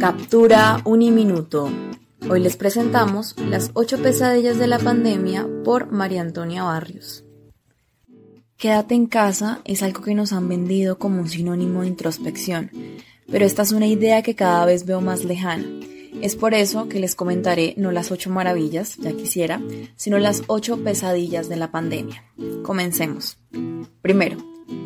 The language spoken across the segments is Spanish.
Captura Uniminuto. Hoy les presentamos las ocho pesadillas de la pandemia por María Antonia Barrios. Quédate en casa es algo que nos han vendido como un sinónimo de introspección, pero esta es una idea que cada vez veo más lejana. Es por eso que les comentaré no las ocho maravillas, ya quisiera, sino las ocho pesadillas de la pandemia. Comencemos. Primero,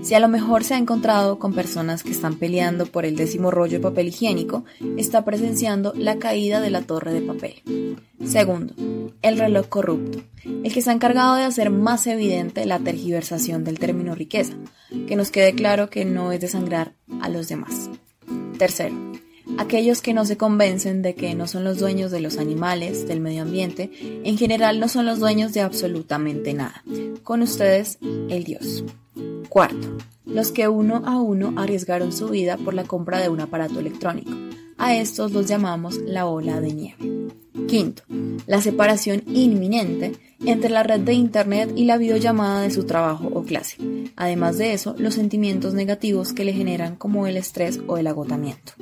si a lo mejor se ha encontrado con personas que están peleando por el décimo rollo de papel higiénico, está presenciando la caída de la torre de papel. Segundo, el reloj corrupto, el que se ha encargado de hacer más evidente la tergiversación del término riqueza, que nos quede claro que no es desangrar a los demás. Tercero, aquellos que no se convencen de que no son los dueños de los animales, del medio ambiente, en general no son los dueños de absolutamente nada. Con ustedes, el Dios. Cuarto, los que uno a uno arriesgaron su vida por la compra de un aparato electrónico. A estos los llamamos la ola de nieve. Quinto, la separación inminente entre la red de Internet y la videollamada de su trabajo o clase. Además de eso, los sentimientos negativos que le generan como el estrés o el agotamiento.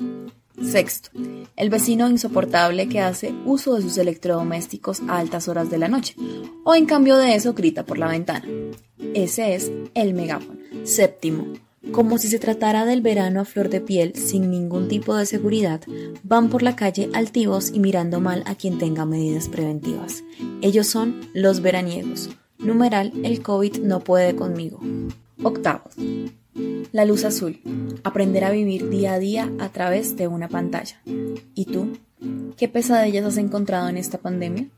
Sexto, el vecino insoportable que hace uso de sus electrodomésticos a altas horas de la noche, o en cambio de eso grita por la ventana. Ese es el megáfono. Séptimo, como si se tratara del verano a flor de piel sin ningún tipo de seguridad, van por la calle altivos y mirando mal a quien tenga medidas preventivas. Ellos son los veraniegos. Numeral, el COVID no puede conmigo. Octavo. La luz azul. Aprender a vivir día a día a través de una pantalla. ¿Y tú? ¿Qué pesadillas has encontrado en esta pandemia?